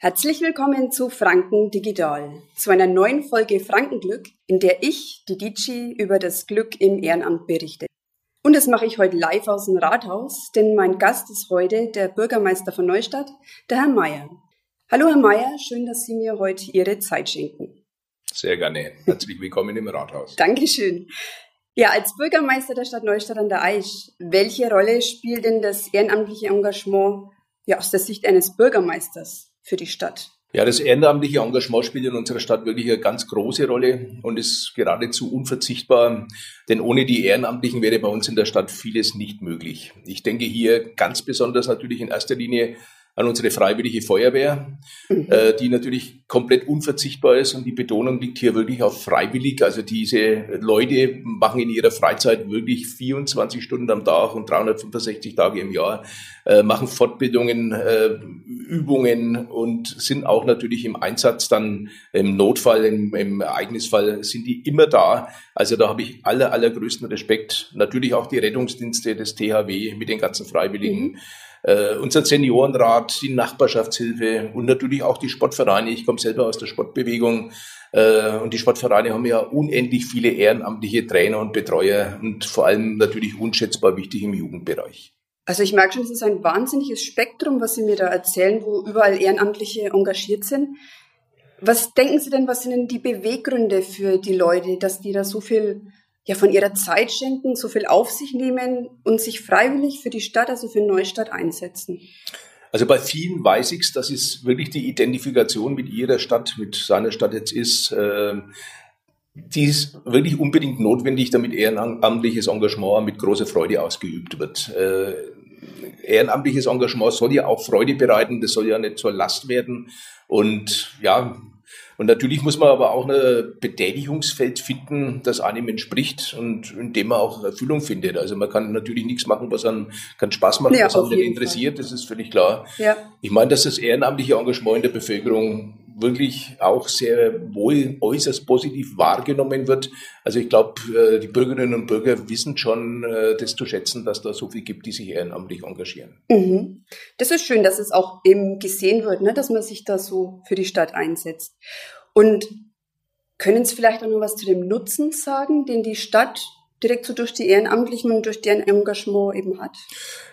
Herzlich willkommen zu Franken Digital, zu einer neuen Folge Frankenglück, in der ich, die Dici, über das Glück im Ehrenamt berichte. Und das mache ich heute live aus dem Rathaus, denn mein Gast ist heute der Bürgermeister von Neustadt, der Herr Meier. Hallo Herr Meier, schön, dass Sie mir heute Ihre Zeit schenken. Sehr gerne. Herzlich willkommen im Rathaus. Dankeschön. Ja, als Bürgermeister der Stadt Neustadt an der Aisch, welche Rolle spielt denn das ehrenamtliche Engagement ja, aus der Sicht eines Bürgermeisters für die Stadt? Ja, das ehrenamtliche Engagement spielt in unserer Stadt wirklich eine ganz große Rolle und ist geradezu unverzichtbar, denn ohne die Ehrenamtlichen wäre bei uns in der Stadt vieles nicht möglich. Ich denke hier ganz besonders natürlich in erster Linie an unsere freiwillige Feuerwehr, mhm. äh, die natürlich komplett unverzichtbar ist und die Betonung liegt hier wirklich auf freiwillig. Also diese Leute machen in ihrer Freizeit wirklich 24 Stunden am Tag und 365 Tage im Jahr, äh, machen Fortbildungen, äh, Übungen und sind auch natürlich im Einsatz dann im Notfall, im, im Ereignisfall sind die immer da. Also da habe ich aller, allergrößten Respekt. Natürlich auch die Rettungsdienste des THW mit den ganzen Freiwilligen. Mhm äh, unser Seniorenrat, die Nachbarschaftshilfe und natürlich auch die Sportvereine. Ich komme selber aus der Sportbewegung äh, und die Sportvereine haben ja unendlich viele ehrenamtliche Trainer und Betreuer und vor allem natürlich unschätzbar wichtig im Jugendbereich. Also ich merke schon, es ist ein wahnsinniges Spektrum, was Sie mir da erzählen, wo überall Ehrenamtliche engagiert sind. Was denken Sie denn, was sind denn die Beweggründe für die Leute, dass die da so viel ja von ihrer Zeit schenken, so viel auf sich nehmen und sich freiwillig für die Stadt, also für Neustadt einsetzen? Also bei vielen weiß ich es, dass es wirklich die Identifikation mit ihrer Stadt, mit seiner Stadt jetzt ist. Äh, die ist wirklich unbedingt notwendig, damit ehrenamtliches Engagement mit großer Freude ausgeübt wird. Äh, ehrenamtliches Engagement soll ja auch Freude bereiten, das soll ja nicht zur Last werden. Und ja, und natürlich muss man aber auch ein Betätigungsfeld finden, das einem entspricht und in dem man auch Erfüllung findet. Also man kann natürlich nichts machen, was einem keinen Spaß macht, ja, was einen interessiert, Fall. das ist völlig klar. Ja. Ich meine, dass das ehrenamtliche Engagement in der Bevölkerung wirklich auch sehr wohl äußerst positiv wahrgenommen wird. Also ich glaube, äh, die Bürgerinnen und Bürger wissen schon äh, das zu schätzen, dass da so viel gibt, die sich ehrenamtlich engagieren. Mhm. Das ist schön, dass es auch eben gesehen wird, ne, dass man sich da so für die Stadt einsetzt. Und können Sie vielleicht auch noch was zu dem Nutzen sagen, den die Stadt direkt so durch die Ehrenamtlichen und durch deren Engagement eben hat?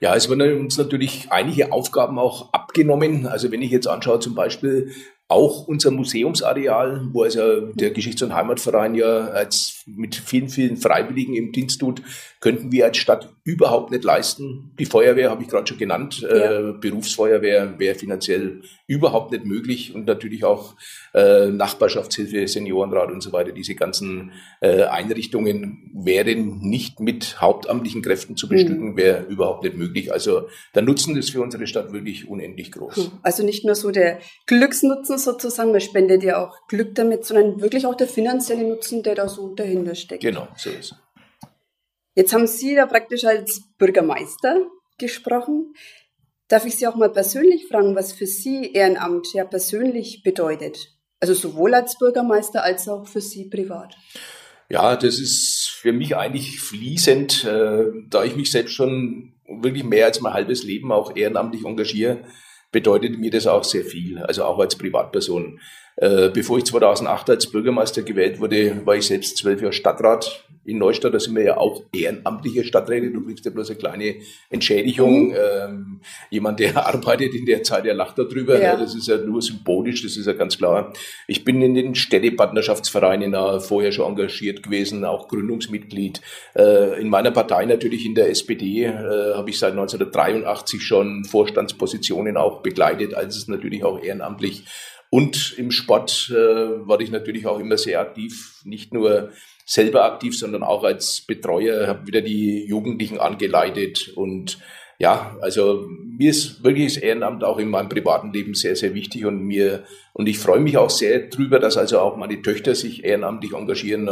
Ja, es werden uns natürlich einige Aufgaben auch abgenommen. Also wenn ich jetzt anschaue, zum Beispiel auch unser Museumsareal, wo also der Geschichts- und Heimatverein ja als mit vielen, vielen Freiwilligen im Dienst tut, könnten wir als Stadt überhaupt nicht leisten. Die Feuerwehr habe ich gerade schon genannt, ja. äh, Berufsfeuerwehr wäre finanziell überhaupt nicht möglich und natürlich auch äh, Nachbarschaftshilfe, Seniorenrat und so weiter. Diese ganzen äh, Einrichtungen wären nicht mit hauptamtlichen Kräften zu bestücken, mhm. wäre überhaupt nicht möglich. Also der Nutzen ist für unsere Stadt wirklich unendlich groß. Also nicht nur so der Glücksnutzen sozusagen, man spendet ja auch Glück damit, sondern wirklich auch der finanzielle Nutzen, der da so dahinter steckt. Genau, so ist es. Jetzt haben Sie da praktisch als Bürgermeister gesprochen. Darf ich Sie auch mal persönlich fragen, was für Sie Ehrenamt ja persönlich bedeutet? Also sowohl als Bürgermeister als auch für Sie privat. Ja, das ist für mich eigentlich fließend, äh, da ich mich selbst schon wirklich mehr als mein halbes Leben auch ehrenamtlich engagiere, bedeutet mir das auch sehr viel, also auch als Privatperson. Äh, bevor ich 2008 als Bürgermeister gewählt wurde, war ich selbst zwölf Jahre Stadtrat in Neustadt. Da sind wir ja auch ehrenamtliche Stadträte. Du kriegst ja bloß eine kleine Entschädigung. Mhm. Ähm, jemand, der arbeitet in der Zeit, der lacht darüber. Ja. Das ist ja nur symbolisch, das ist ja ganz klar. Ich bin in den Städtepartnerschaftsvereinen vorher schon engagiert gewesen, auch Gründungsmitglied. Äh, in meiner Partei natürlich in der SPD äh, habe ich seit 1983 schon Vorstandspositionen auch begleitet, als es natürlich auch ehrenamtlich und im Sport äh, war ich natürlich auch immer sehr aktiv, nicht nur selber aktiv, sondern auch als Betreuer, habe wieder die Jugendlichen angeleitet und ja, also mir ist wirklich das Ehrenamt auch in meinem privaten Leben sehr, sehr wichtig und mir und ich freue mich auch sehr drüber, dass also auch meine Töchter sich ehrenamtlich engagieren.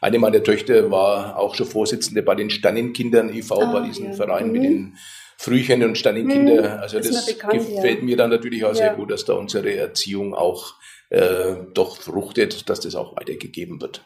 Eine meiner Töchter war auch schon Vorsitzende bei den Sternenkindern e.V., ah, bei diesem ja. Verein mhm. mit den Frühchen und Sternenkinder. Hm, also das bekannt, gefällt ja. mir dann natürlich auch sehr gut, dass da unsere Erziehung auch äh, doch fruchtet, dass das auch weitergegeben wird.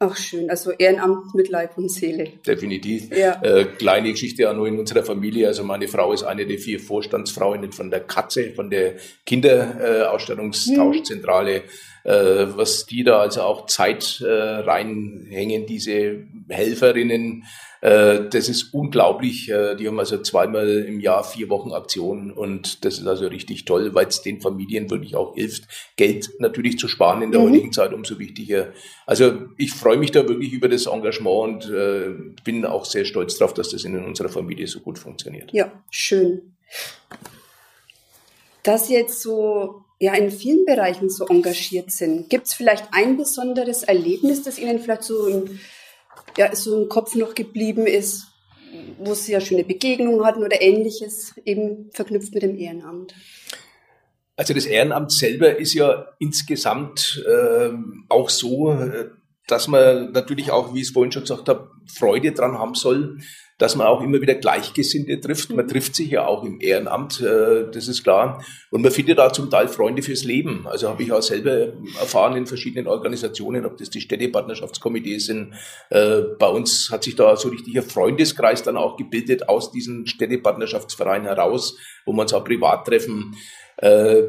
Ach schön, also Ehrenamt mit Leib und Seele. Definitiv. Ja. Äh, kleine Geschichte auch nur in unserer Familie. Also meine Frau ist eine der vier Vorstandsfrauen von der Katze, von der Kinderausstattungstauschzentrale. Hm. Äh, was die da also auch Zeit äh, reinhängen, diese Helferinnen, äh, das ist unglaublich. Äh, die haben also zweimal im Jahr vier Wochen Aktionen und das ist also richtig toll, weil es den Familien wirklich auch hilft, Geld natürlich zu sparen in der mhm. heutigen Zeit umso wichtiger. Also ich freue mich da wirklich über das Engagement und äh, bin auch sehr stolz darauf, dass das in unserer Familie so gut funktioniert. Ja, schön. Dass jetzt so ja in vielen Bereichen so engagiert sind. Gibt es vielleicht ein besonderes Erlebnis, das Ihnen vielleicht so im ja, so im Kopf noch geblieben ist, wo sie ja schöne Begegnungen hatten oder ähnliches, eben verknüpft mit dem Ehrenamt? Also das Ehrenamt selber ist ja insgesamt äh, auch so, äh, dass man natürlich auch, wie ich es vorhin schon gesagt habe, Freude dran haben soll, dass man auch immer wieder Gleichgesinnte trifft. Man trifft sich ja auch im Ehrenamt, äh, das ist klar. Und man findet da zum Teil Freunde fürs Leben. Also habe ich auch selber erfahren in verschiedenen Organisationen, ob das die Städtepartnerschaftskomitees sind. Äh, bei uns hat sich da so richtig ein Freundeskreis dann auch gebildet aus diesen Städtepartnerschaftsvereinen heraus, wo man uns auch privat treffen. Äh,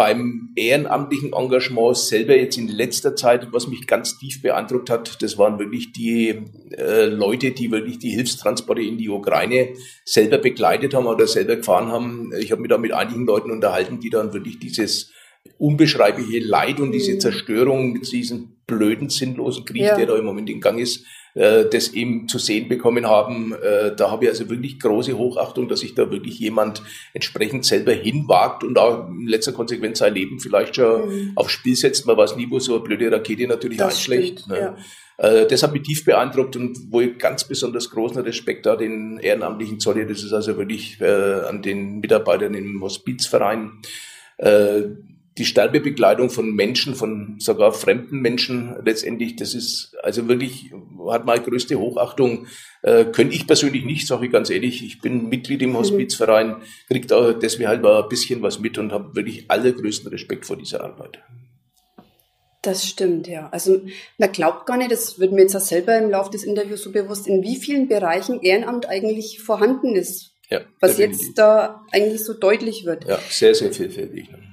beim ehrenamtlichen Engagement selber jetzt in letzter Zeit, was mich ganz tief beeindruckt hat, das waren wirklich die äh, Leute, die wirklich die Hilfstransporte in die Ukraine selber begleitet haben oder selber gefahren haben. Ich habe mich da mit einigen Leuten unterhalten, die dann wirklich dieses unbeschreibliche Leid und diese mhm. Zerstörung mit diesem blöden, sinnlosen Krieg, ja. der da im Moment in Gang ist, äh, das eben zu sehen bekommen haben. Äh, da habe ich also wirklich große Hochachtung, dass sich da wirklich jemand entsprechend selber hinwagt und auch in letzter Konsequenz sein Leben vielleicht schon mhm. aufs Spiel setzt. Man weiß nie, wo so eine blöde Rakete natürlich das einschlägt. Stimmt, ne? ja. Äh, das hat mich tief beeindruckt und wo ich ganz besonders großen Respekt da den Ehrenamtlichen zolle, das ist also wirklich äh, an den Mitarbeitern im Hospizverein. Äh, die Sterbebegleitung von Menschen, von sogar fremden Menschen letztendlich, das ist also wirklich, hat meine größte Hochachtung. Äh, könnte ich persönlich nicht, sage ich ganz ehrlich. Ich bin Mitglied im mhm. Hospizverein, kriege da deswegen halt mal ein bisschen was mit und habe wirklich allergrößten Respekt vor dieser Arbeit. Das stimmt, ja. Also man glaubt gar nicht, das wird mir jetzt auch selber im Laufe des Interviews so bewusst, in wie vielen Bereichen Ehrenamt eigentlich vorhanden ist. Ja, was definitiv. jetzt da eigentlich so deutlich wird. Ja, sehr, sehr vielfältig. Ne?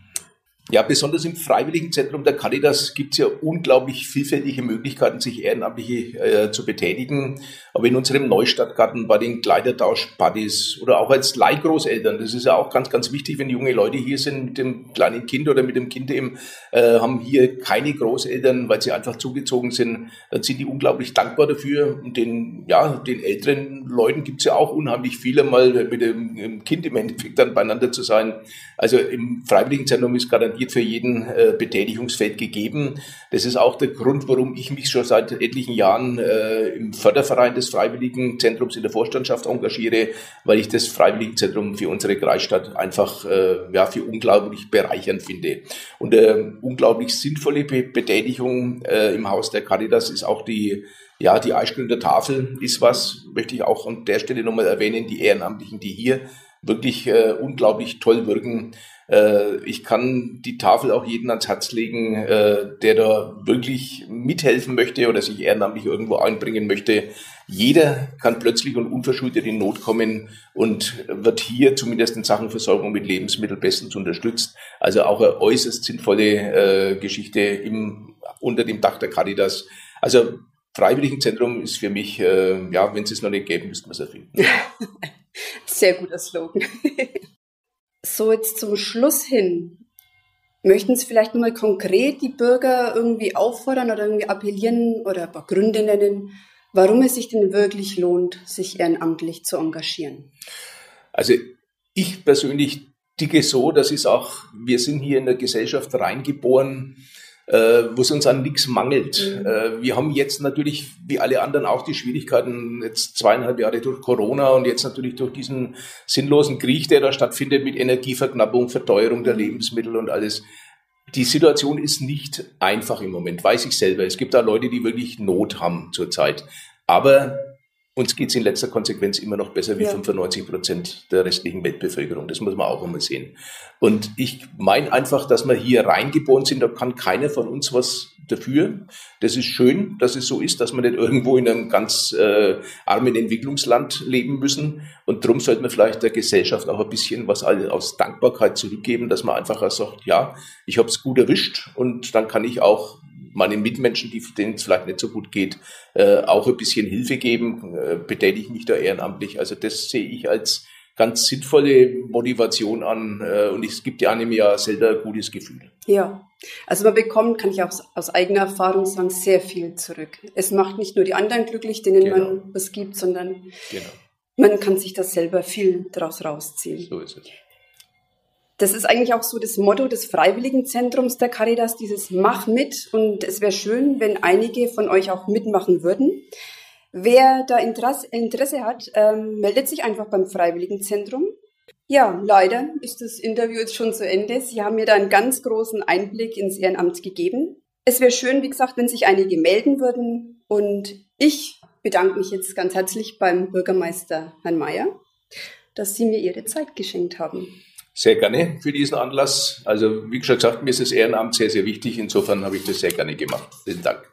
Ja, besonders im Freiwilligenzentrum der Caritas gibt es ja unglaublich vielfältige Möglichkeiten, sich ehrenamtlich äh, zu betätigen. Aber in unserem Neustadtgarten bei den Kleidertauschpartys oder auch als Leihgroßeltern, das ist ja auch ganz, ganz wichtig, wenn junge Leute hier sind mit dem kleinen Kind oder mit dem Kind eben, äh, haben hier keine Großeltern, weil sie einfach zugezogen sind, dann sind die unglaublich dankbar dafür. Und den, ja, den älteren Leuten gibt es ja auch unheimlich viele, mal mit dem Kind im Endeffekt dann beieinander zu sein. Also im Freiwilligenzentrum ist garantiert garantiert für jeden äh, Betätigungsfeld gegeben. Das ist auch der Grund, warum ich mich schon seit etlichen Jahren äh, im Förderverein des Freiwilligenzentrums in der Vorstandschaft engagiere, weil ich das Freiwilligenzentrum für unsere Kreisstadt einfach äh, ja, für unglaublich bereichernd finde. Und äh, unglaublich sinnvolle Be Betätigung äh, im Haus der Caritas ist auch die ja, die Eisgründer Tafel ist was, möchte ich auch an der Stelle nochmal erwähnen, die Ehrenamtlichen, die hier wirklich äh, unglaublich toll wirken. Äh, ich kann die Tafel auch jedem ans Herz legen, äh, der da wirklich mithelfen möchte oder sich ehrenamtlich irgendwo einbringen möchte. Jeder kann plötzlich und unverschuldet in Not kommen und wird hier zumindest in Sachen Versorgung mit Lebensmitteln bestens unterstützt. Also auch eine äußerst sinnvolle äh, Geschichte im, unter dem Dach der Caritas. Also Freiwilligenzentrum ist für mich, äh, ja, wenn es es noch nicht gäbe, müsste man es erfinden. Sehr guter Slogan. so jetzt zum Schluss hin. Möchten Sie vielleicht nochmal konkret die Bürger irgendwie auffordern oder irgendwie appellieren oder ein paar Gründe nennen, warum es sich denn wirklich lohnt, sich ehrenamtlich zu engagieren? Also ich persönlich dicke so, das ist auch, wir sind hier in der Gesellschaft reingeboren äh, wo es uns an nichts mangelt. Mhm. Äh, wir haben jetzt natürlich, wie alle anderen, auch die Schwierigkeiten, jetzt zweieinhalb Jahre durch Corona und jetzt natürlich durch diesen sinnlosen Krieg, der da stattfindet mit Energieverknappung, Verteuerung der Lebensmittel und alles. Die Situation ist nicht einfach im Moment, weiß ich selber. Es gibt da Leute, die wirklich Not haben zurzeit. Aber uns geht es in letzter Konsequenz immer noch besser wie ja. 95 Prozent der restlichen Weltbevölkerung. Das muss man auch einmal sehen. Und ich meine einfach, dass wir hier reingeboren sind, da kann keiner von uns was dafür. Das ist schön, dass es so ist, dass man nicht irgendwo in einem ganz äh, armen Entwicklungsland leben müssen. Und darum sollte man vielleicht der Gesellschaft auch ein bisschen was aus Dankbarkeit zurückgeben, dass man einfach sagt, ja, ich habe es gut erwischt und dann kann ich auch meinen Mitmenschen, die, denen es vielleicht nicht so gut geht, äh, auch ein bisschen Hilfe geben, äh, betätige mich da ehrenamtlich. Also das sehe ich als ganz sinnvolle Motivation an äh, und es gibt ja einem ja selber ein gutes Gefühl. Ja, also man bekommt, kann ich auch aus eigener Erfahrung sagen, sehr viel zurück. Es macht nicht nur die anderen glücklich, denen genau. man was gibt, sondern genau. man kann sich das selber viel daraus rausziehen. So ist es. Das ist eigentlich auch so das Motto des Freiwilligenzentrums der Caritas, dieses Mach mit. Und es wäre schön, wenn einige von euch auch mitmachen würden. Wer da Interesse, hat, ähm, meldet sich einfach beim Freiwilligenzentrum. Ja, leider ist das Interview jetzt schon zu Ende. Sie haben mir da einen ganz großen Einblick ins Ehrenamt gegeben. Es wäre schön, wie gesagt, wenn sich einige melden würden. Und ich bedanke mich jetzt ganz herzlich beim Bürgermeister Herrn Mayer, dass Sie mir Ihre Zeit geschenkt haben. Sehr gerne für diesen Anlass. Also wie schon gesagt, mir ist das Ehrenamt sehr, sehr wichtig. Insofern habe ich das sehr gerne gemacht. Vielen Dank.